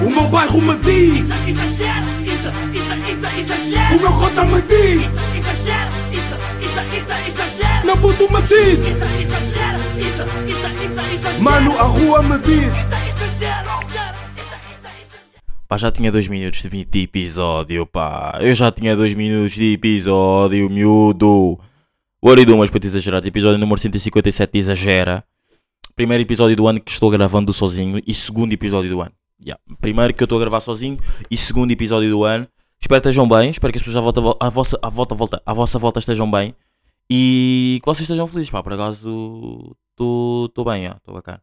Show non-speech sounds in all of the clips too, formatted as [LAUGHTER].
O meu bairro me diz Exagero, isso, isso, isso, exagero. O meu cota me diz Exagero, isso, isso, isso, exagero. Meu puto me diz Isso, exagero, isso, isso, isso, exagero. Mano, a rua me diz Isso, exagero, exagero, isso, isso, exagero. Pá, já tinha dois minutos de, episódio, pá. Eu já tinha dois minutos de episódio, miúdo. What do, mas para te exagerar, episódio número 157 de Exagera. Primeiro episódio do ano que estou gravando sozinho e segundo episódio do ano. Yeah. Primeiro que eu estou a gravar sozinho e segundo episódio do ano. Espero que estejam bem, espero que as pessoas à, volta, à, vossa, à, volta, volta, à vossa volta estejam bem e que vocês estejam felizes, pá. Por acaso estou bem, estou bacana.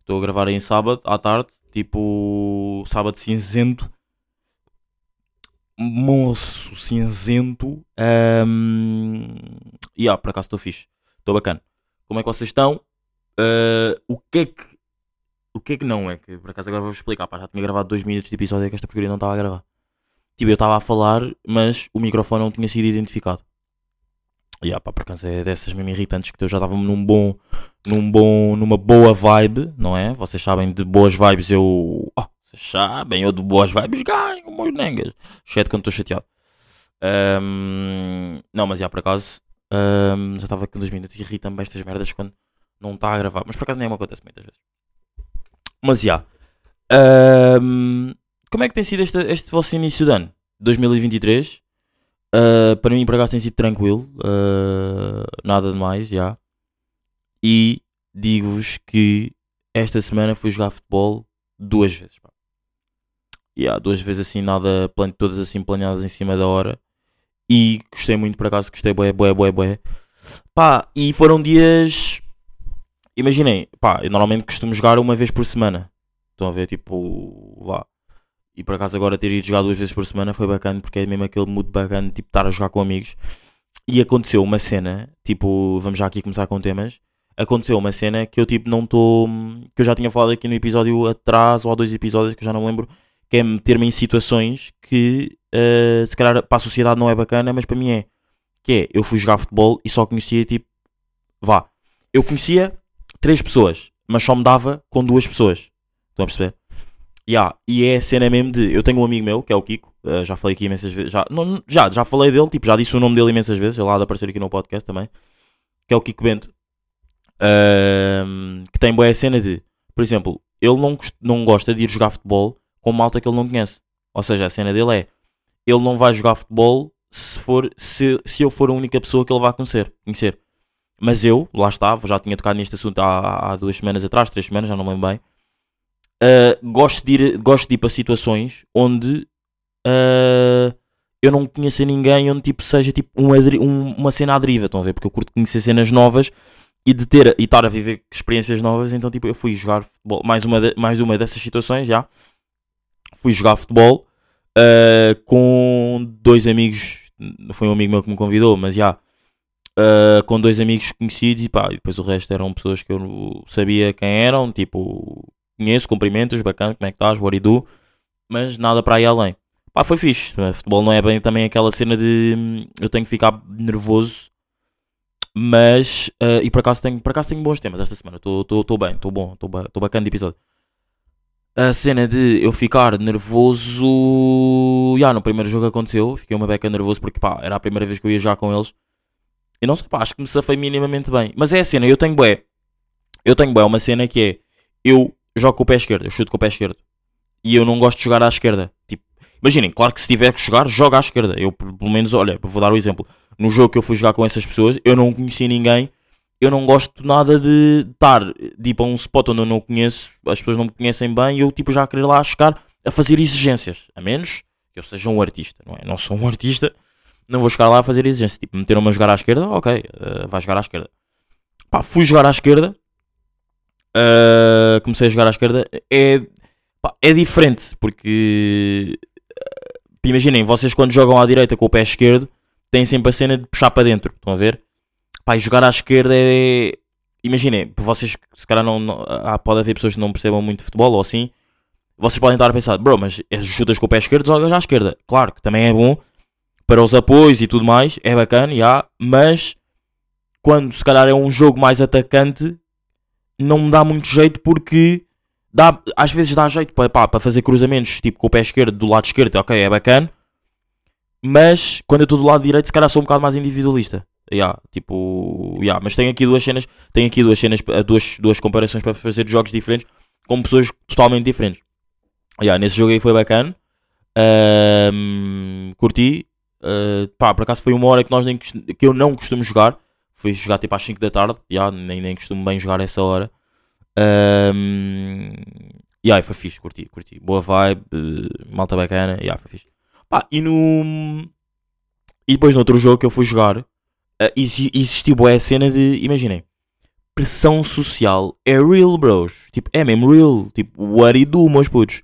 Estou a gravar em sábado à tarde, tipo sábado cinzento. Moço cinzento. Um, e ah, por acaso estou fixe. Estou bacana. Como é que vocês estão? Uh, o que é que. O que é que não é? Que por acaso agora vou explicar. Pá, já tinha gravado dois minutos de episódio que esta porcaria não estava a gravar. Tipo, eu estava a falar, mas o microfone não tinha sido identificado. E ah, pá, por acaso é dessas mesmo irritantes que eu já estava num bom, num bom, numa boa vibe, não é? Vocês sabem de boas vibes eu. Oh, vocês sabem, eu de boas vibes ganho, meus nengas. Exceto quando estou chateado. Um, não, mas já por acaso um, já estava com dois minutos e irritam-me estas merdas quando não está a gravar. Mas por acaso nem me acontece muitas vezes. Mas já. Um, como é que tem sido este, este vosso início de ano? 2023? Uh, para mim, por acaso, tem sido tranquilo. Uh, nada de mais, já. E digo-vos que esta semana fui jogar futebol duas vezes. Pá. Yeah, duas vezes assim, nada, plan todas assim planeadas em cima da hora. E gostei muito, por acaso, gostei, boé, boé, boé, boé. Pá, e foram dias. Imaginem, pá, eu normalmente costumo jogar uma vez por semana. Estão a ver, tipo, vá. E por acaso agora ter ido jogar duas vezes por semana foi bacana, porque é mesmo aquele mood bacana, tipo, estar a jogar com amigos. E aconteceu uma cena, tipo, vamos já aqui começar com temas. Aconteceu uma cena que eu, tipo, não estou. que eu já tinha falado aqui no episódio atrás, ou há dois episódios que eu já não lembro, que é meter-me em situações que, uh, se calhar, para a sociedade não é bacana, mas para mim é. Que é, eu fui jogar futebol e só conhecia, tipo, vá. Eu conhecia três pessoas, mas só me dava com duas pessoas. Estão a perceber? Yeah, e é a cena mesmo de. Eu tenho um amigo meu, que é o Kiko, uh, já falei aqui imensas vezes. Já, não, já, já falei dele, tipo, já disse o nome dele imensas vezes. Ele há de aparecer aqui no podcast também. Que é o Kiko Bento. Uh, que tem boa cena de. Por exemplo, ele não, não gosta de ir jogar futebol com malta que ele não conhece. Ou seja, a cena dele é. Ele não vai jogar futebol se, for, se, se eu for a única pessoa que ele vai conhecer. conhecer. Mas eu, lá estava, já tinha tocado neste assunto há, há duas semanas atrás, três semanas, já não me lembro bem uh, gosto, de ir, gosto de ir para situações onde uh, eu não conheça ninguém, onde tipo, seja tipo um, um, uma cena à deriva, estão a ver? Porque eu curto conhecer cenas novas e de ter e estar a viver experiências novas, então tipo, eu fui jogar futebol, mais uma, de, mais uma dessas situações já. Fui jogar futebol uh, com dois amigos, foi um amigo meu que me convidou, mas já. Uh, com dois amigos conhecidos e pá, e depois o resto eram pessoas que eu sabia quem eram, tipo conheço, cumprimentos, bacana, como é que estás, what you do, mas nada para ir além. Pá, foi fixe. Futebol não é bem também aquela cena de hum, eu tenho que ficar nervoso, mas uh, e por acaso, tenho, por acaso tenho bons temas esta semana. Estou bem, estou bom, estou bacana de episódio. A cena de eu ficar nervoso. Já, yeah, no primeiro jogo aconteceu. Fiquei uma beca nervoso porque pá, era a primeira vez que eu ia já com eles. E não sei, pá, acho que me safei minimamente bem. Mas é a cena, eu tenho bué. Eu tenho bué uma cena que é. Eu jogo com o pé esquerdo, eu chuto com o pé esquerdo. E eu não gosto de jogar à esquerda. Tipo, imaginem, claro que se tiver que jogar, joga à esquerda. Eu, pelo menos, olha, vou dar o um exemplo. No jogo que eu fui jogar com essas pessoas, eu não conhecia ninguém. Eu não gosto nada de estar tipo, a um spot onde eu não conheço, as pessoas não me conhecem bem e eu tipo, já querer lá chegar a fazer exigências. A menos que eu seja um artista, não é? Não sou um artista, não vou chegar lá a fazer exigências. Tipo, meteram-me a jogar à esquerda, ok, uh, vai jogar à esquerda. Pá, fui jogar à esquerda uh, comecei a jogar à esquerda, é, pá, é diferente, porque uh, imaginem, vocês quando jogam à direita com o pé esquerdo, têm sempre a cena de puxar para dentro, estão a ver? Pá, e jogar à esquerda é. Imaginem, vocês se calhar não, não há, pode haver pessoas que não percebam muito de futebol ou assim, vocês podem estar a pensar, bro, mas chutas com o pé esquerdo, jogas à esquerda. Claro que também é bom para os apoios e tudo mais, é bacana, já, mas quando se calhar é um jogo mais atacante, não me dá muito jeito porque dá, às vezes dá jeito para, pá, para fazer cruzamentos tipo com o pé esquerdo do lado esquerdo, ok, é bacana. Mas quando eu estou do lado direito, se calhar sou um bocado mais individualista. Yeah, tipo, yeah, mas tenho aqui duas cenas, tenho aqui duas cenas, eh, duas, duas comparações para fazer de jogos diferentes com pessoas totalmente diferentes. Yeah, nesse jogo aí foi bacana. Ahm, curti. Uh, pá, por acaso foi uma hora que, nós nem, que eu não costumo jogar. Fui jogar tipo às 5 da tarde. Yeah, nem, nem costumo bem jogar essa hora. Um, yeah, foi fixe, curti, curti. Boa vibe, eh, malta bacana. Yeah, foi fixe. Pá, e no. E depois no outro jogo que eu fui jogar, eh, exi- existiu boa cena de. Imaginem, pressão social é real, bros. Tipo, é mesmo real. Tipo, what do, meus putos.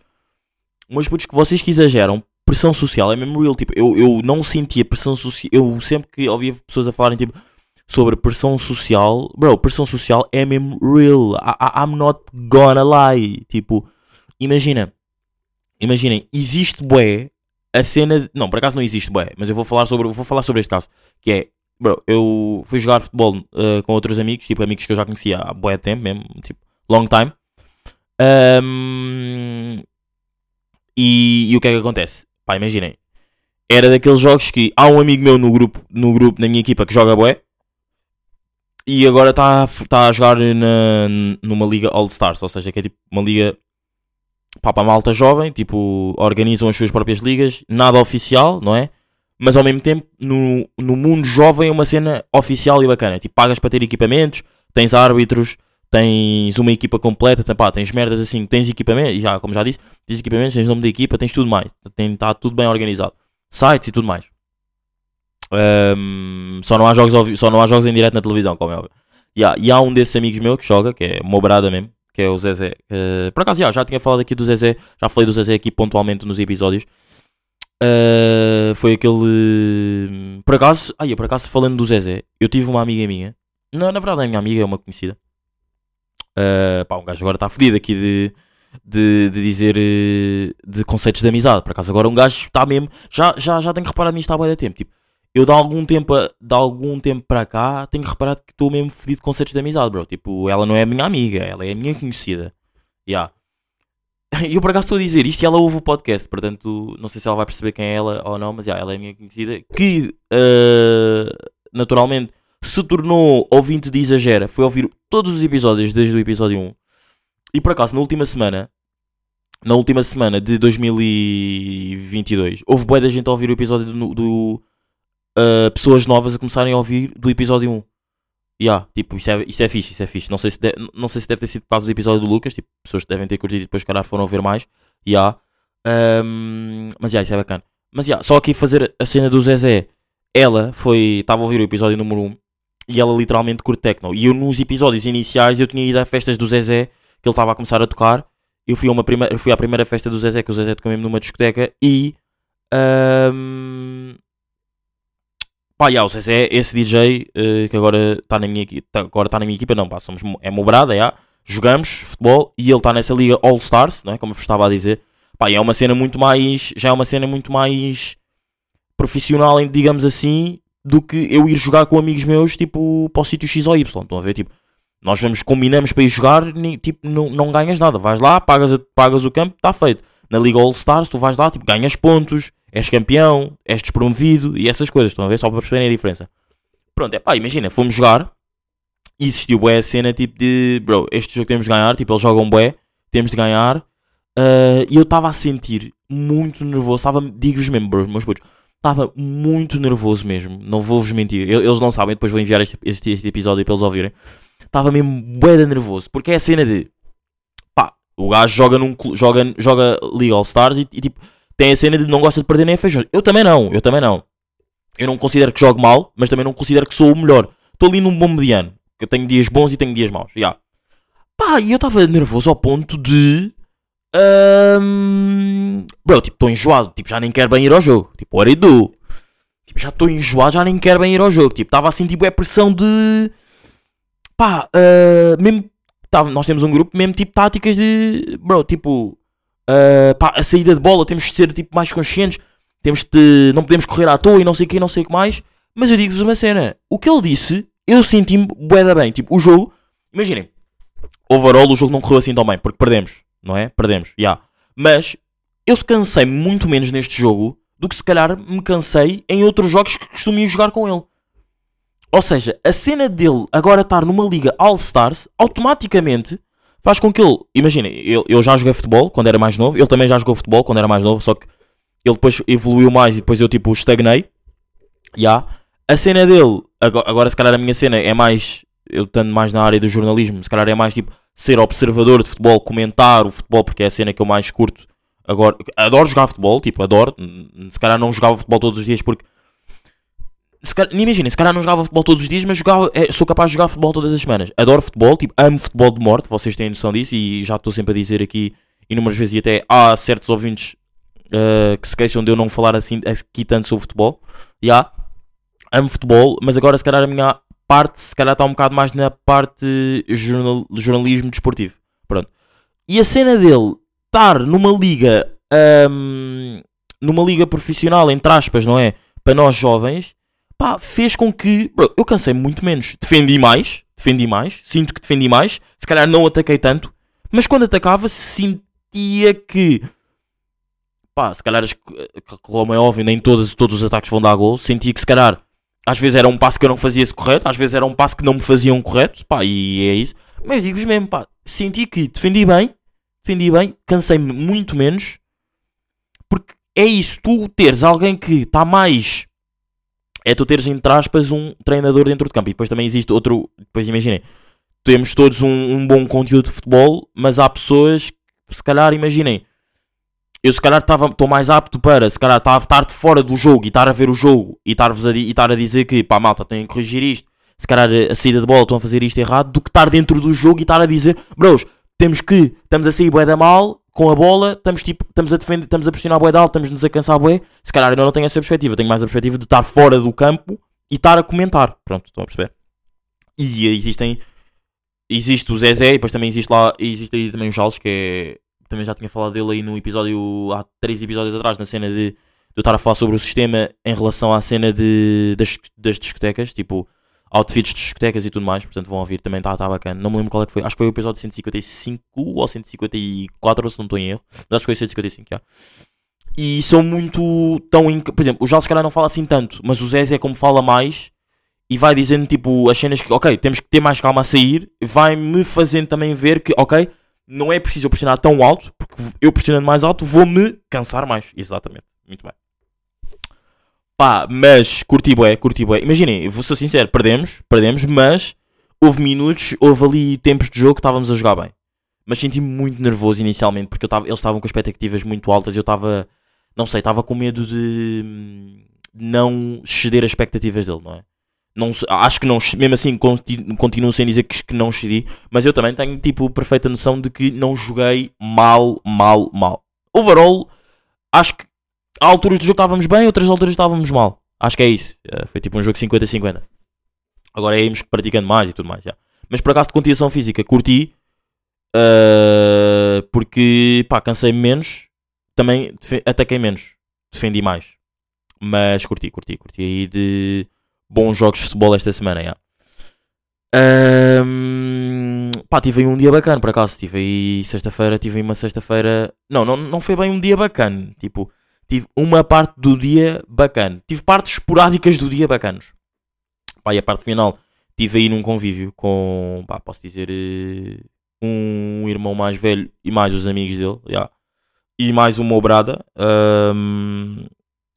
Meus putos que vocês que exageram, pressão social é mesmo real. Tipo, eu, eu não sentia pressão social. Eu sempre que ouvia pessoas a falarem, tipo, sobre pressão social, bro, pressão social é mesmo real. I, I- I'm not gonna lie. Tipo, imagina, imaginem, existe bué a cena. De, não, por acaso não existe bué, mas eu vou falar sobre, vou falar sobre este caso. Que é, bro, eu fui jogar futebol eh, com outros amigos, tipo amigos que eu já conhecia há bué tempo mesmo, tipo, long time. Ahm, e, e o que é que acontece? Pá, imaginem. Era daqueles jogos que há um amigo meu no grupo, no grupo, na minha equipa, que joga bué. E agora está tá a jogar na, numa liga All Stars, ou seja, que é tipo uma liga pá, para malta jovem, tipo, organizam as suas próprias ligas, nada oficial, não é? Mas ao mesmo tempo, no, no mundo jovem é uma cena oficial e bacana. Tipo, pagas para ter equipamentos, tens árbitros, tens uma equipa completa, tem, pá, tens merdas assim, tens equipamentos, já, como já disse, tens equipamentos, tens nome da equipa, tens tudo mais. Está tudo bem organizado. Sites e tudo mais. Ahm, só, não há jogos ao só não há jogos em direto na televisão, como é óbvio. Yeah, e há um desses amigos meus que joga, que é uma brada mesmo, que é o Zezé. que- por acaso, yeah, já tinha falado aqui do Zezé, já falei do Zezé aqui pontualmente nos episódios. Ah, foi aquele. Por acaso, ai, por acaso, falando do Zezé, eu tive uma amiga minha, não, na verdade, é minha amiga, é uma conhecida. Ah, pá, um gajo agora está fedido aqui de, de, de dizer eh, de conceitos de amizade. Por acaso, agora um gajo está mesmo. Já, já, já tenho reparado nisto há de tempo. Tipo, eu de algum tempo, de algum tempo para cá tenho reparado que estou mesmo fedido de conceitos de amizade, bro. Tipo, ela não é a minha amiga, ela é a minha conhecida. Yeah. [LAUGHS] E eu por acaso estou a dizer isto e ela ouve o podcast, portanto, não sei se ela vai perceber quem é ela ou não, mas yeah, ela é a minha conhecida. Que eh, naturalmente se tornou ouvinte de exagera, foi ouvir todos os episódios desde o episódio 1. E por acaso, na última semana, na última semana de 2022, houve boa da gente a ouvir o episódio do. do uh, pessoas novas a começarem a ouvir do episódio 1. Yeah, tipo, isso é, isso é fixe, isso é fixe. Não sei, se de- não sei se deve ter sido por causa do episódio do Lucas, tipo, pessoas que devem ter curtido e depois, calhar, foram ver mais. Yeah. Um, mas, yeah, isso é bacana. Mas, yeah, só aqui fazer a cena do Zezé. Ela foi, estava a ouvir o episódio número 1 e ela literalmente curte techno. E eu, nos episódios iniciais, eu tinha ido a festas do Zezé, que ele estava a começar a tocar. Eu fui, uma primeira, eu fui à primeira festa do Zezé, que o Zezé tocou mesmo numa discoteca, e. Um, pá, yeah, o Zezé esse DJ eh, que agora está na minha equipa. Agora está na minha equipa, não, pá, somos, mo- é mobrada, yeah, jogamos futebol e ele está nessa liga All Stars, não é? Como eu estava a dizer. Pá, é uma cena muito mais. Já é uma cena muito mais profissional, digamos assim, do que eu ir jogar com amigos meus, tipo, para o sítio X ou Y. Estão a ver? Tipo, nós vamos, combinamos para ir jogar, nem, tipo, não, não ganhas nada. Vais lá, pagas, pagas o campo, está feito. Na Liga All Stars, tu vais lá, tipo, ganhas pontos, és campeão, és despromovido e essas coisas. Estão a ver? Só para perceberem a diferença. Pronto, é pá, imagina, fomos jogar e existiu bué a cena tipo de, bro, este jogo temos de ganhar, tipo, eles jogam bué, temos de ganhar. ah, e eu estava a sentir muito nervoso, estava, digo-vos mesmo, bro, meus putos, estava muito nervoso mesmo, não vou-vos mentir, eles não sabem, depois vou enviar este, este, este episódio para eles ouvirem. Estava mesmo bué nervoso, porque é a cena de, pá, o gajo joga, num, joga, joga League All Stars e, e, tipo, tem a cena de não gosta de perder nem feijão. Eu também não, eu também não. Eu não considero que jogo mal, mas também não considero que sou o melhor. Estou ali num bom mediano, que eu tenho dias bons e tenho dias maus, já. Pá, e eu estava nervoso ao ponto de... Ahm, bro, tipo, estou enjoado. Tipo, já nem quero bem ir ao jogo. Tipo, what do? Tipo, já estou enjoado, já nem quero bem ir ao jogo. Tipo, estava assim, tipo, é pressão de... Pá, ah, mesmo... Tava, nós temos um grupo, mesmo tipo táticas de... Bro, tipo... ah, pá, a saída de bola, temos de ser, tipo, mais conscientes. Temos de... Não podemos correr à toa e não sei o que, não sei o que mais. Mas eu digo-vos uma cena. O que ele disse, eu senti-me bué bem. Tipo, o jogo... Imaginem. Overall, o jogo não correu assim tão bem, porque perdemos. Não é? Perdemos, já. Mas eu se cansei muito menos neste jogo do que se calhar me cansei em outros jogos que costumo jogar com ele. Ou seja, a cena dele agora estar numa liga All-Stars automaticamente faz com que ele. Imagina, eu, eu já joguei futebol quando era mais novo, ele também já jogou futebol quando era mais novo, só que ele depois evoluiu mais e depois eu tipo estagnei. Já. A cena dele, agora, agora se calhar a minha cena é mais. Eu estando mais na área do jornalismo, se calhar é mais tipo ser observador de futebol, comentar o futebol, porque é a cena que eu mais curto. Agora, adoro jogar futebol, tipo, adoro. Se calhar não jogava futebol todos os dias porque se calhar, imagina, se calhar não jogava futebol todos os dias, mas jogava, é, sou capaz de jogar futebol todas as semanas. Adoro futebol, tipo, amo futebol de morte, vocês têm noção disso e já estou sempre a dizer aqui inúmeras vezes e até há certos ouvintes uh, que se queixam de eu não falar assim aqui tanto sobre futebol. Já, yeah, amo futebol, mas agora se calhar a minha parte, se calhar está um bocado mais na parte jornal, jornalismo desportivo. Pronto. E a cena dele estar numa liga, um, numa liga profissional, entre aspas, não é? Para nós jovens, pá, fez com que bro, eu cansei muito menos. Defendi mais, defendi mais, sinto que defendi mais. Se calhar não ataquei tanto, mas quando atacava sentia que pá, se calhar, como é óbvio, nem todos, todos os ataques vão dar gol. Sentia que se calhar às vezes era um passo que eu não fazia correto, às vezes era um passo que não me faziam correto, pá, e é isso. Mas digo-vos mesmo, pá, senti que defendi bem, defendi bem, cansei-me muito menos, porque é isso, tu teres alguém que está mais é tu teres, entre aspas, um treinador dentro de campo. E depois também existe outro. Depois imaginem, temos todos um, um, bom conteúdo de futebol, mas há pessoas que, se calhar, imaginem, eu se calhar estou mais apto para, se calhar, estar de fora do jogo e estar a ver o jogo e estar a, a dizer que, pá, malta, têm que corrigir isto. Se calhar a saída de bola estão a fazer isto errado, do que estar dentro do jogo e estar a dizer, bros, temos que, estamos a sair bué da mal, com a bola, estamos, tipo, estamos a defender, estamos a pressionar bué de alto, estamos-nos a cansar bué. Se calhar eu não tenho essa perspectiva, tenho mais a perspectiva de estar fora do campo e estar a comentar. Pronto, estão a perceber? E existem, existe o Zezé e depois também existe lá, existe aí também o Charles, que é, também já tinha falado dele aí no episódio, há três episódios atrás, na cena de, de eu estar a falar sobre o sistema em relação à cena de, das, das discotecas, tipo, outfits de discotecas e tudo mais, portanto vão ouvir, também está tá bacana. Não me lembro qual é que foi, acho que foi o episódio 155 ou 154, se não estou em erro, mas acho que foi 155, já. E são muito tão. Inc... Por exemplo, o Jales, se calhar, não fala assim tanto, mas o Zé é como fala mais e vai dizendo tipo as cenas que, ok, temos que ter mais calma a sair, vai-me fazendo também ver que, ok, não é preciso eu pressionar tão alto, porque eu pressionando mais alto vou-me cansar mais. Exatamente, muito bem. Pá, mas curti bué, curti bué. Imaginem, vou ser sincero, perdemos, perdemos, mas houve minutos, houve ali tempos de jogo que estávamos a jogar bem. Mas senti-me muito nervoso inicialmente, porque eu tava, eles estavam com expectativas muito altas e eu estava, não sei, estava com medo de hum, não ceder as expectativas dele, não é? Não, acho que não, mesmo assim continuo, sem dizer que, que não cedi, mas eu também tenho tipo perfeita noção de que não joguei mal, mal, mal. Overall, acho que há alturas do jogo estávamos bem, outras alturas estávamos mal. Acho que é isso. Uh, foi tipo um jogo 50-50. Agora é praticando mais e tudo mais. Yeah. Mas por acaso de condição física, curti. Uh, porque pá, cansei-me menos. Também ataquei menos. Defendi mais. Mas curti, curti, curti aí de bons jogos de futebol esta semana. Yeah. Um, pá, tive aí um dia bacana por acaso. Tive aí sexta-feira, tive aí uma sexta-feira. Não, não, não foi bem um dia bacana. Tipo, tive uma parte do dia bacana. Tive partes esporádicas do dia bacanos. Pá, e a parte final tive aí num convívio com, pá, posso dizer, eh, um irmão mais velho e mais os amigos dele, yeah. e mais uma obrada, um,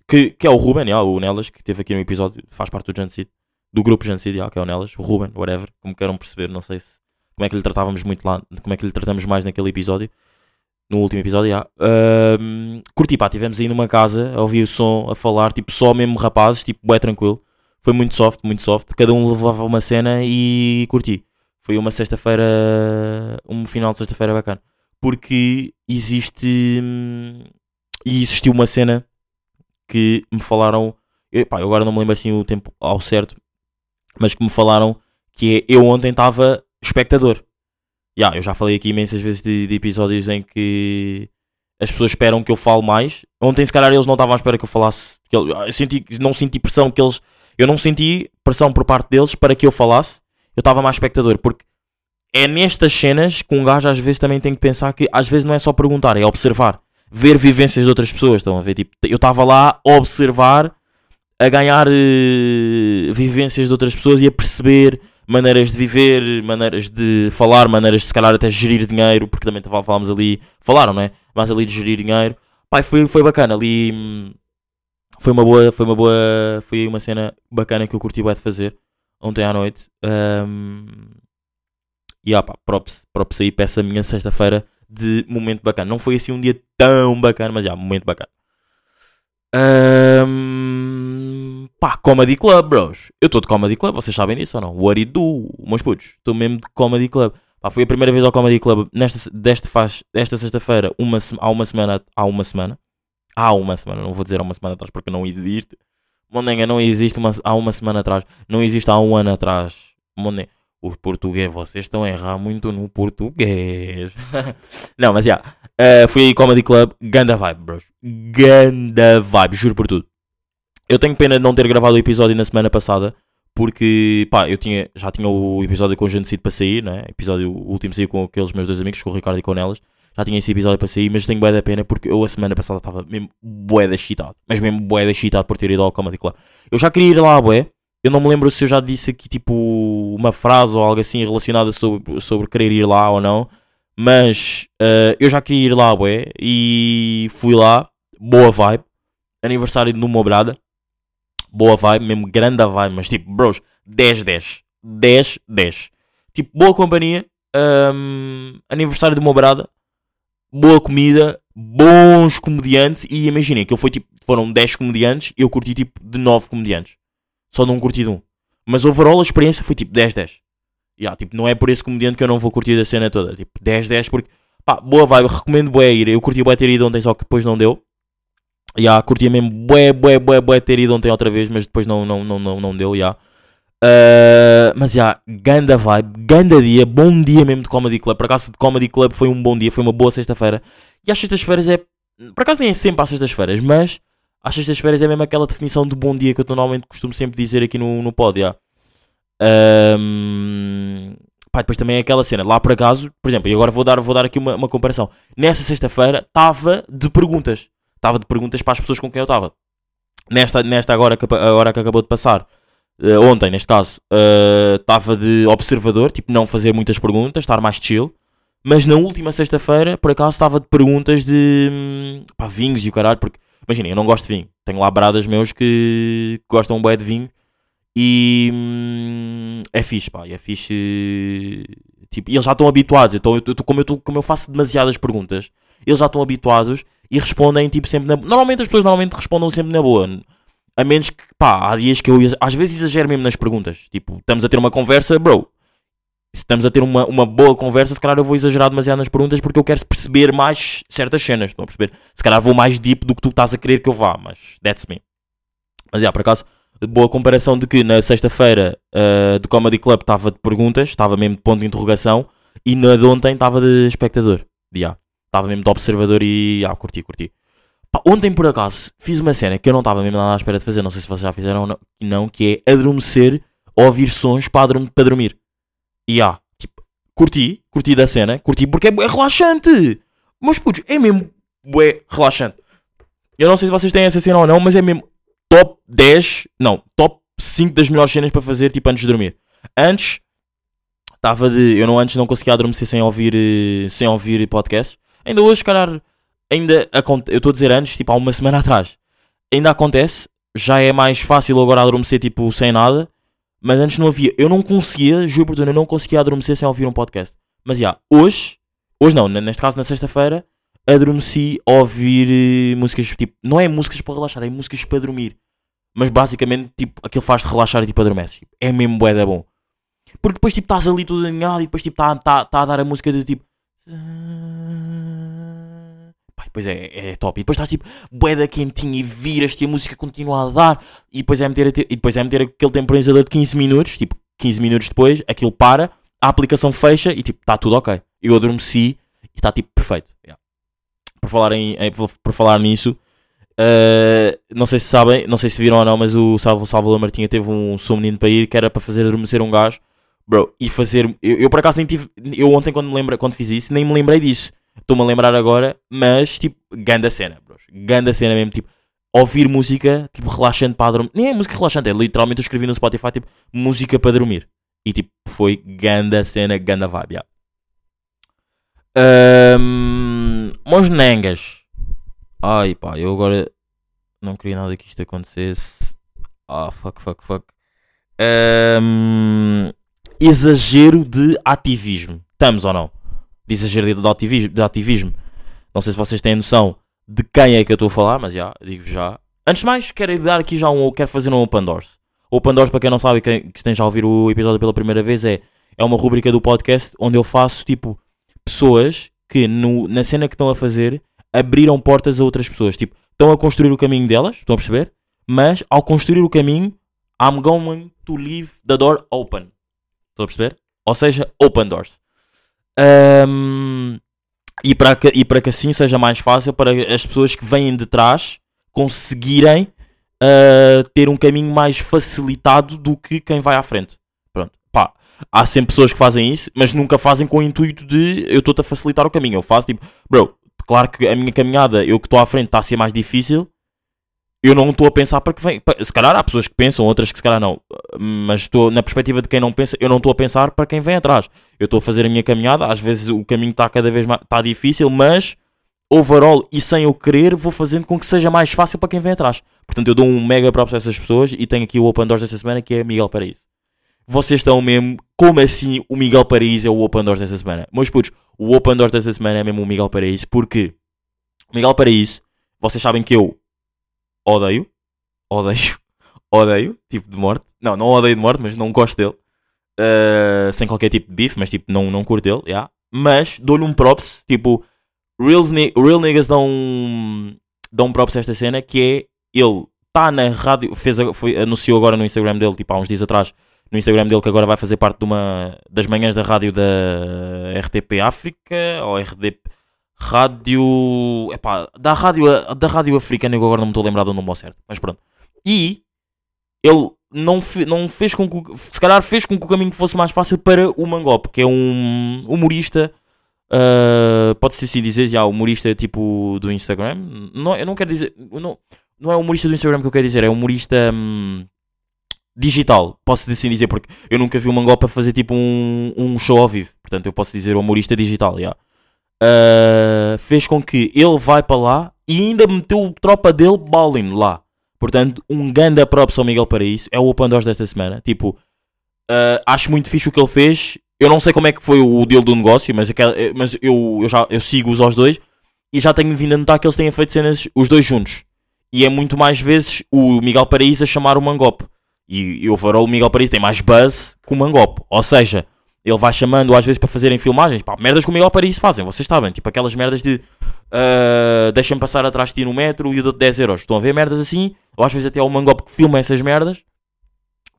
que, que é o Ruben, yeah, o Nelas, que teve aqui no episódio, faz parte do Janseed, do grupo Janseed, yeah, que é o Nelas, o Ruben, whatever, como queiram perceber, não sei se como é que lhe tratávamos muito lá, como é que lhe tratamos mais naquele episódio no último episódio. Uh, curti, pá, estivemos aí numa casa a ouvir o som, a falar, tipo, só mesmo rapazes, tipo, é tranquilo. Foi muito soft, muito soft. Cada um levava uma cena e curti. Foi uma sexta-feira, um final de sexta-feira bacana. Porque existe. E existiu uma cena que me falaram. Eu, pá, eu agora não me lembro assim o tempo ao certo, mas que me falaram que é eu ontem estava espectador yeah, eu já falei aqui imensas vezes de, de, episódios em que as pessoas esperam que eu fale mais. Ontem, se calhar, eles não estavam à espera que eu falasse. Que eu, eu senti, não senti pressão que eles. Eu não senti pressão por parte deles para que eu falasse. Eu estava mais espectador, porque é nestas cenas que um gajo às vezes também tem que pensar que às vezes não é só perguntar, é observar. Ver vivências de outras pessoas. Estão a ver? Tipo, eu estava lá a observar, a ganhar eh, vivências de outras pessoas e a perceber maneiras de viver, maneiras de falar, maneiras de se calhar até gerir dinheiro, porque também falámos ali, falaram, né? Mas ali de gerir dinheiro. Pai, foi, foi bacana ali. hum, Foi uma boa, foi uma boa, foi uma cena bacana que eu curti bem de fazer ontem à noite. Um, e ah pá, props, props aí para essa minha sexta-feira de momento bacana. Não foi assim um dia tão bacana, mas já, momento bacana. Um, pá, Comedy Club, bros. Eu estou de Comedy Club, vocês sabem disso ou não? What it do, meus putos. Estou mesmo de Comedy Club. Pá, foi a primeira vez ao Comedy Club nesta, deste faz, desta sexta-feira, uma, há uma semana. Há uma semana. Há uma semana, não vou dizer há uma semana atrás porque não existe. Mondenga, não existe uma, há uma semana atrás. Não existe há um ano atrás. Mondenga. Os português, vocês estão a errar muito no português. [LAUGHS] não, mas já. Uh, fui Comedy Club, ganda vibe, bros. Ganda vibe, juro por tudo. Eu tenho pena de não ter gravado o episódio na semana passada, porque, pá, eu tinha, já tinha o episódio com o Genocídio para sair, né? Episódio, o último saiu com aqueles meus dois amigos, com o Ricardo e com elas. Já tinha esse episódio para sair, mas tenho bué da pena porque eu a semana passada estava mesmo bué da excitado. Mas mesmo bué da excitado por ter ido ao Comedy Club. Eu já queria ir lá, bué. Eu não me lembro se eu já disse aqui, tipo, uma frase ou algo assim relacionada sobre, sobre querer ir lá ou não. Mas eh, eu já queria ir lá, bué. E fui lá. Boa vibe. Aniversário do meu brada. Boa vibe, mesmo grande vibe. Mas tipo, bros, 10-10. 10-10. Tipo, boa companhia. hum, aniversário do meu brada. Boa comida. Bons comediantes. E imaginem que eu fui tipo, foram 10 comediantes. E eu curti tipo de 9 comediantes. Só não curti de um. Mas overall a experiência foi tipo 10-10. Yeah, tipo, não é por esse comediante que eu não vou curtir a cena toda. Tipo, 10-10 porque, pá, boa vibe, recomendo bué ir. Eu curti bué ter ido ontem, só que depois não deu. Yeah, curtia mesmo bué, bué, bué, bué ter ido ontem outra vez, mas depois não, não, não, não, não deu, yeah. Uh, mas já, yeah, ganda vibe, ganda dia, bom dia mesmo de Comedy Club. Por acaso de Comedy Club foi um bom dia, foi uma boa sexta-feira. E às sextas-feiras é, por acaso nem é sempre às sextas-feiras, mas às sextas-feiras é mesmo aquela definição de bom dia que eu normalmente costumo sempre dizer aqui no, no pod. Um, pá, depois também é aquela cena, lá por acaso, por exemplo, e agora vou dar, vou dar aqui uma, uma comparação. Nessa sexta-feira estava de perguntas. Estava de perguntas para as pessoas com quem eu estava. Nesta, nesta agora, que, agora que acabou de passar, eh, ontem neste caso, eh, estava de observador, tipo não fazer muitas perguntas, estar mais chill. Mas na última sexta-feira, por acaso, estava de perguntas de hum, pá, vinhos e o caralho, porque imaginem, eu não gosto de vinho. Tenho lá bradas meus que gostam bem de vinho e hum, é fixe, pá, é fixe. Tipo, e eles já estão habituados. Então, eu, eu- como, eu, como eu faço demasiadas perguntas, eles já estão habituados e respondem tipo sempre na Normalmente as pessoas normalmente respondem sempre na boa. A menos que, pá, há dias que eu às vezes exagero mesmo nas perguntas. Tipo, estamos a ter uma conversa, bro. Estamos a ter uma, uma boa conversa, se calhar eu vou exagerar demasiado nas perguntas porque eu quero perceber mais certas cenas. Estão a perceber? Se calhar vou mais deep do que tu estás a querer que eu vá, mas that's me. Mas já, por acaso, boa comparação de que na sexta-feira uh, de Comedy Club estava de perguntas, estava mesmo de ponto de interrogação, e na de ontem estava de espectador. Já. Estava mesmo de observador e ah, curti, curti. Pá, ontem por acaso fiz uma cena que eu não estava mesmo nada à espera de fazer, não sei se vocês já fizeram ou não, que é adormecer ou ouvir sons para, para dormir. E ah, tipo, curti, curti da cena, curti porque é bué relaxante. Mas putos, é mesmo bué relaxante. Eu não sei se vocês têm essa cena ou não, mas é mesmo top 10, não, top 5 das melhores cenas para fazer tipo antes de dormir. Antes estava de, eu não antes não conseguia adormecer sem ouvir eh, sem ouvir podcast. Ainda hoje, calhar, ainda aconte- eu estou a dizer antes, tipo há uma semana atrás. Ainda acontece, já é mais fácil agora adormecer tipo sem nada, mas antes não havia, eu não conseguia, juro por eu não conseguia adormecer sem ouvir um podcast. Mas já, hoje, hoje não, neste caso na sexta-feira, adormeci a ouvir eh, músicas tipo, não é músicas para relaxar, é músicas para dormir. Mas basicamente, tipo, aquilo faz-te relaxar e tipo adormeces. Tipo, é mesmo bué da bom. Porque depois tipo estás ali tudo alinhado e depois tipo está tá, tá a dar a música de tipo. Pá, depois é, é top. E depois estás tipo bué da quentinho e viras-te e a música continua a dar. E depois é meter, a e depois é meter aquele temporizador de 15 minutos. Tipo, 15 minutos depois, aquilo para, a aplicação fecha e tipo, está tudo ok. Eu adormeci e está tipo perfeito. Yeah. Por, falar em, em- por falar nisso, Uh, não sei se sabem, não sei se viram ou não, mas o Salvador Martinha teve um menino para ir que era para fazer adormecer um gajo. Bro, e fazer. Eu, eu por acaso nem tive. Eu ontem, quando, me lembra, quando fiz isso, nem me lembrei disso. Estou-me a lembrar agora, mas tipo, ganda cena, bros. Ganda cena mesmo, tipo, ouvir música, tipo, relaxante para dormir. Nem é música relaxante, é literalmente eu escrevi no Spotify, tipo, música para dormir. E tipo, foi ganda cena, ganda vibe, yeah. Um, Mons Nengas. Ai pá, eu agora não queria nada que isto acontecesse. Ah, fuck, fuck, fuck. Um, exagero de ativismo. Estamos ou não? De exagero de ativismo, de ativismo. Não sei se vocês têm noção de quem é que eu estou a falar, mas já, digo já. Antes de mais, quero dar aqui já um. Quero fazer um Open Doors. Open Doors, para quem não sabe, quem, que esteja a ouvir o episódio pela primeira vez, é, é uma rubrica do podcast onde eu faço tipo pessoas que no, na cena que estão a fazer abriram portas a outras pessoas. Tipo, estão a construir o caminho delas, estão a perceber? Mas ao construir o caminho, I'm going to leave the door open. Estão a perceber? Ou seja, open doors. Um, e, para que, e para que assim seja mais fácil para as pessoas que vêm de trás conseguirem uh, ter um caminho mais facilitado do que quem vai à frente. Pronto. Pá, há sempre pessoas que fazem isso, mas nunca fazem com o intuito de eu estou-te a facilitar o caminho. Eu faço tipo, bro, claro que a minha caminhada, eu que estou à frente, está a ser mais difícil. Eu não estou a pensar para que vem. Se calhar há pessoas que pensam, outras que se calhar não. Mas estou na perspectiva de quem não pensa, eu não estou a pensar para quem vem atrás. Eu estou a fazer a minha caminhada, às vezes o caminho está cada vez mais está difícil, mas overall e sem eu querer, vou fazendo com que seja mais fácil para quem vem atrás. Portanto, eu dou um mega props a essas pessoas e tenho aqui o Open Doors desta semana que é Miguel Paraíso. Vocês estão mesmo, como assim o Miguel Paraíso é o Open Doors desta semana? Meus putos, o Open Doors desta semana é mesmo o Miguel Paraíso, porque Miguel Paraíso, vocês sabem que eu odeio, odeio, [LAUGHS] odeio, tipo de morte. Não, não odeio de morte, mas não gosto dele. Uh, sem qualquer tipo de bife, mas tipo, não, não curto ele, yeah. Mas dou-lhe um props, tipo, reals, real niggas dão, dão um props a esta cena, que é, ele está na rádio, fez, foi, anunciou agora no Instagram dele, tipo, há uns dias atrás, no Instagram dele, que agora vai fazer parte de uma das manhãs da rádio da RTP África, ou RDP, rádio, epá, da rádio, da rádio africana, eu agora não me estou a lembrar do nome ao certo, mas pronto. E ele não, fe- não fez com que, se calhar fez com que o caminho fosse mais fácil para o Mangop, que é um humorista, ah, pode-se assim dizer, já, humorista tipo do Instagram. Não, eu não quero dizer, não, não é humorista do Instagram que eu quero dizer, é humorista hum, digital, posso assim dizer, porque eu nunca vi o Mangop a fazer tipo um, um show ao vivo, portanto eu posso dizer humorista digital, já. Ah, fez com que ele vai para lá e ainda meteu o tropa dele bowling lá. Portanto, um ganda props ao Miguel para isso. É o Open Doors desta semana. Tipo, ah, acho muito fixe o que ele fez. Eu não sei como é que foi o deal do negócio, mas, aquela- eh, mas eu, eu já eu sigo-os aos dois e já tenho vindo a notar que eles têm feito cenas os dois juntos. E é muito mais vezes o Miguel Paraíso a chamar o Mangop. E, e overall o Miguel Paraíso tem mais buzz que o Mangop. Ou seja, ele vai chamando às vezes para fazerem filmagens. Pá, merdas que o Paraíso fazem, vocês sabem. Tipo aquelas merdas de ah, deixa-me passar atrás de ti no metro e eu dou-te 10 euros. Estão a ver merdas assim? Ou às vezes até é o Mangop que filma essas merdas.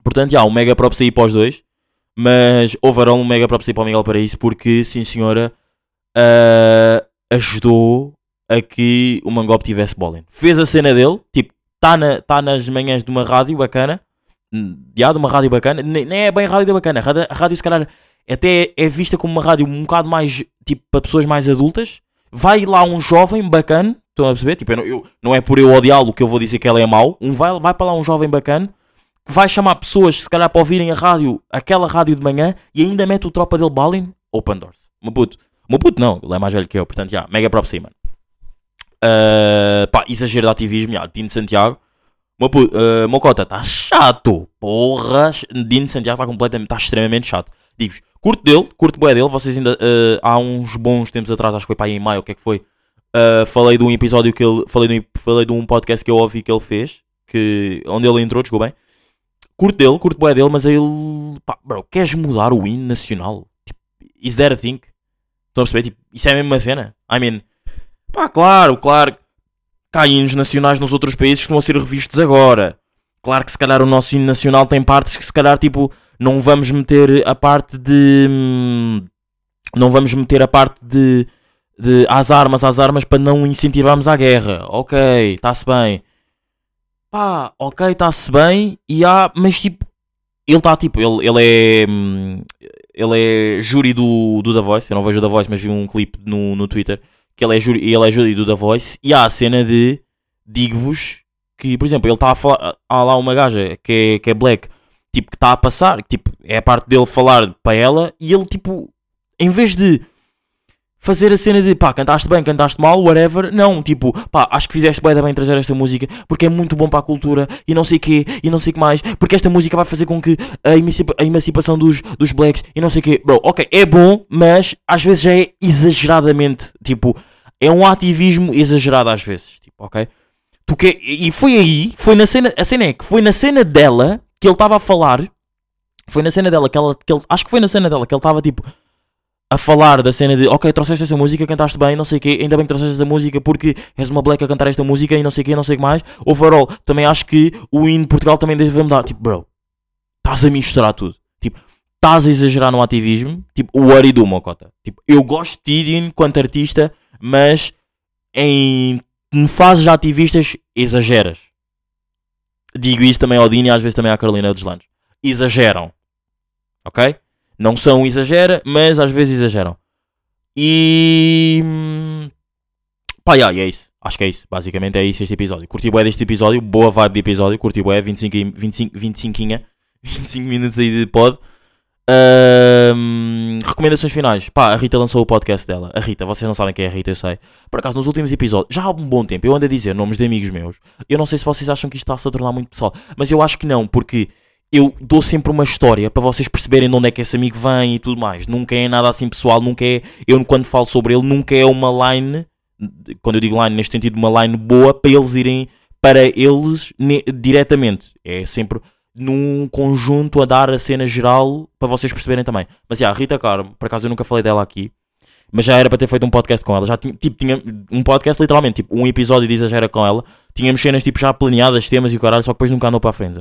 Portanto, já, um mega props aí para os dois. Mas overall um mega props aí para o Miguel Paraíso porque, sim senhora, ah, ajudou a que o Mangop tivesse bowling. Fez a cena dele, tipo, está na, tá nas manhãs de uma rádio bacana. hum, de uma rádio bacana. Nem, nem é bem rádio bacana. Rádio, a rádio, se calhar, até é vista como uma rádio um bocado mais, tipo, para pessoas mais adultas. Vai lá um jovem bacana, estão a perceber? Tipo, eu eu- não é por eu odiá-lo que eu vou dizer que ele é mau. Um, vai, vai para lá um jovem bacana que vai chamar pessoas, se calhar, para ouvirem a rádio, aquela rádio de manhã, e ainda mete o tropa dele Balin, Open Doors. Meu puto. Meu puto não, ele é mais velho que eu, portanto, já, mega aí, mano. Uh, pá, exagero de ativismo, já, Dino Santiago. Meu puto, uh, Mocota, está chato, porra. Dino Santiago está completamente, está extremamente chato. Digo-vos, curto dele, curto bué dele, vocês ainda, uh, há uns bons tempos atrás, acho que foi para aí em maio, o que é que foi, uh, falei de um episódio que ele, falei de, falei de um podcast que eu ouvi que ele fez, que, onde ele entrou, desculpa bem. Curto dele, curto bué dele, mas ele, pá, bro, queres mudar o hino nacional? Tipo, is that a thing? Estão a perceber? Tipo, isso é a mesma cena? I mean, pá, claro, claro, há hinos nacionais nos outros países que estão a ser revistos agora. Claro que se calhar o nosso hino nacional tem partes que se calhar, tipo, não vamos meter a parte de... hum, Não vamos meter a parte de... de armas, às armas, para não incentivarmos a guerra. Ok, está-se bem. Pá, ok, está-se bem, e há, mas tipo, ele está tipo, ele, ele é. hum, Ele é júri do, do The Voice. Eu não vejo o The Voice, mas vi um clipe no, no Twitter. Que ele é, júri, ele é júri do The Voice. E há a cena de. Digo-vos que, por exemplo, ele está a falar. Há lá uma gaja que é, que é black. Tipo, que está a passar. Tipo, é a parte dele falar para ela. E ele, tipo, em vez de fazer a cena de pá, cantaste bem, cantaste mal, whatever. Não, tipo, pá, acho que fizeste bem, bem trazer esta música porque é muito bom para a cultura e não sei quê, e não sei que mais, porque esta música vai fazer com que a, emancipa- a emancipação dos, dos blacks e não sei quê. Bro, ok, é bom, mas às vezes já é exageradamente, tipo, é um ativismo exagerado às vezes, tipo, ok? Tu que, e foi aí, foi na cena, a cena é que foi na cena dela que ele estava a falar, foi na cena dela que ela, que ele, acho que foi na cena dela que ele estava tipo a falar da cena de ok, trouxeste esta música, cantaste bem, não sei o quê, ainda bem que trouxeste esta música porque és uma black a cantar esta música e não sei o quê, não sei o que mais. Overall, também acho que o hino de Portugal também deve mudar. Tipo, bro, estás a misturar tudo. Tipo, estás a exagerar no ativismo. Tipo, o Ari do Mocota. Tipo, eu gosto de ti enquanto artista, mas em fases ativistas exageras. Digo isso também ao Dini e às vezes também à Carolina dos Landes. Exageram. Ok? Não são exagera, mas às vezes exageram. E. hum, Pá, yeah, é isso. Acho que é isso. Basicamente é isso este episódio. Curti bué deste episódio. Boa vibe de episódio. Curti bué. 25, e- 25, 25, 25 minutos aí de pod. Recomendações finais. Pá, a Rita lançou o podcast dela. A Rita, vocês não sabem quem é a Rita, eu sei. Por acaso, nos últimos episódios, já há um bom tempo, eu ando a dizer nomes de amigos meus. Eu não sei se vocês acham que isto está-se a tornar muito pessoal, mas eu acho que não, porque eu dou sempre uma história para vocês perceberem de onde é que esse amigo vem e tudo mais. Nunca é nada assim pessoal, nunca é. Eu, quando falo sobre ele, nunca é uma line. Quando eu digo line, neste sentido, uma line boa para eles irem para eles diretamente. É sempre num conjunto a dar a cena geral para vocês perceberem também. Mas já, a Rita Carmo, por acaso eu nunca falei dela aqui, mas já era para ter feito um podcast com ela. Já tinha, tipo, tinha um podcast literalmente, tipo, um episódio de exagera com ela. Tínhamos cenas tipo já planeadas, temas e o caralho, só que depois nunca andou para a frente.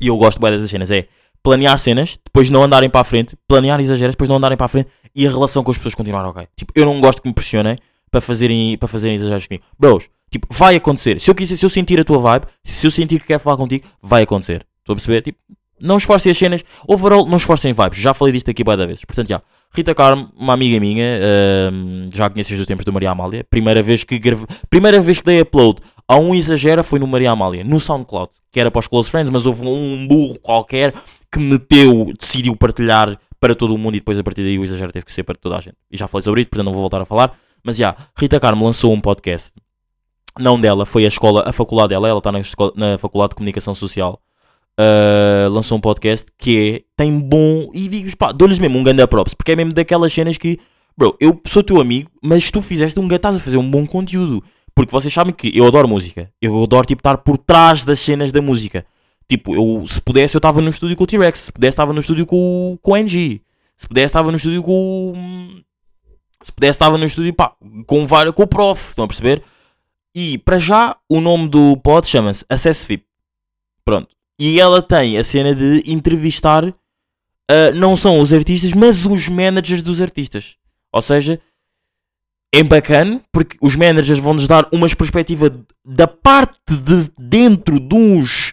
E eu gosto bem dessas cenas, é planear cenas, depois não andarem para a frente, planear exageros, depois não andarem para a frente e a relação com as pessoas continuar ok. Tipo, eu não gosto que me pressionem para fazerem, para fazerem exageros comigo. Bros, tipo, vai acontecer. Se eu, quiser, se eu sentir a tua vibe, se eu sentir que quero falar contigo, vai acontecer. Estou a perceber? Tipo, não esforcem as cenas. Overall, não esforcem vibes. Já falei disto aqui várias vezes. Portanto, já. Rita Carmo, uma amiga minha, ahm, já conheces dos tempos do Maria Amália. Primeira vez que grave... Primeira vez que dei upload a um exagera foi no Maria Amália, no SoundCloud, que era para os Close Friends, mas houve um burro qualquer que meteu, decidiu partilhar para todo o mundo e depois a partir daí o exagero teve que ser para toda a gente. E já falei sobre isso, portanto não vou voltar a falar. Mas já, Rita Carmo lançou um podcast. Não dela, foi a escola, a faculdade dela, ela está na, na Faculdade de Comunicação Social. Uh, lançou um podcast que é, tem bom, e digo-vos, pá, dou-lhes mesmo um ganda props, porque é mesmo daquelas cenas que, bro, eu sou teu amigo, mas tu fizeste um, estás a fazer um bom conteúdo, porque vocês sabem que eu adoro música, eu adoro, tipo, estar por trás das cenas da música, tipo, eu, se pudesse eu estava no estúdio com o T-Rex, se pudesse estava no estúdio com, com o NG, se pudesse estava no estúdio com, o- se pudesse estava no estúdio, pá, com, com o prof, estão a perceber? E, para já, o nome do pod chama-se Acesso VIP, pronto. E ela tem a cena de entrevistar ah, não são os artistas, mas os managers dos artistas. Ou seja, é bacana porque os managers vão-nos dar uma perspectiva da parte de dentro dos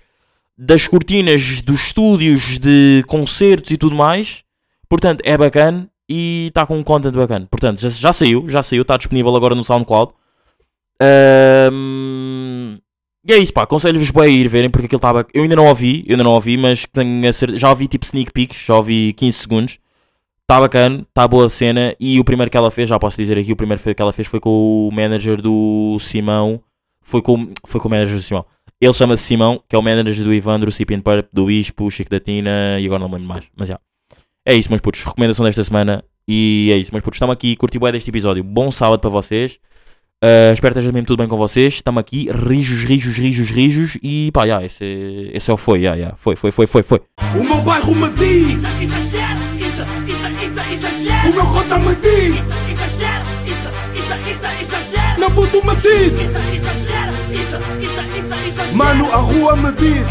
das cortinas dos estúdios de concertos e tudo mais. Portanto, é bacana e está com um content bacana. Portanto, já, já saiu, já saiu, está disponível agora no SoundCloud. Ahm, e é isso, pá, aconselho-vos bem a ir verem porque aquilo estava. Eu ainda não ouvi, eu ainda não ouvi, mas tenho a cer- já ouvi tipo sneak peeks, já ouvi 15 segundos. Está bacana, está boa a cena. E o primeiro que ela fez, já posso dizer aqui, o primeiro que ela fez foi com o manager do Simão. Foi com, foi com o manager do Simão. Ele chama-se Simão, que é o manager do Ivandro, Cipin Purp, do Bispo, Chico da Tina e agora não lembro mais. Mas já. É isso, meus putos. Recomendação desta semana. E é isso, meus putos. Estamos aqui, curti bué deste episódio. Bom sábado para vocês. Uh, espero que esteja mesmo tudo bem com vocês. Estamos aqui, rijos, rijos, rijos, rijos. E pá, já, esse, esse é o foi, já, já. Foi, foi, foi, foi, foi. O meu bairro me diz, isso, isso, isso, exagera. o meu cota me diz, isso, isso, isso, exagera. meu puto me diz, Isso, isso, isso, isso, mano, a rua me diz.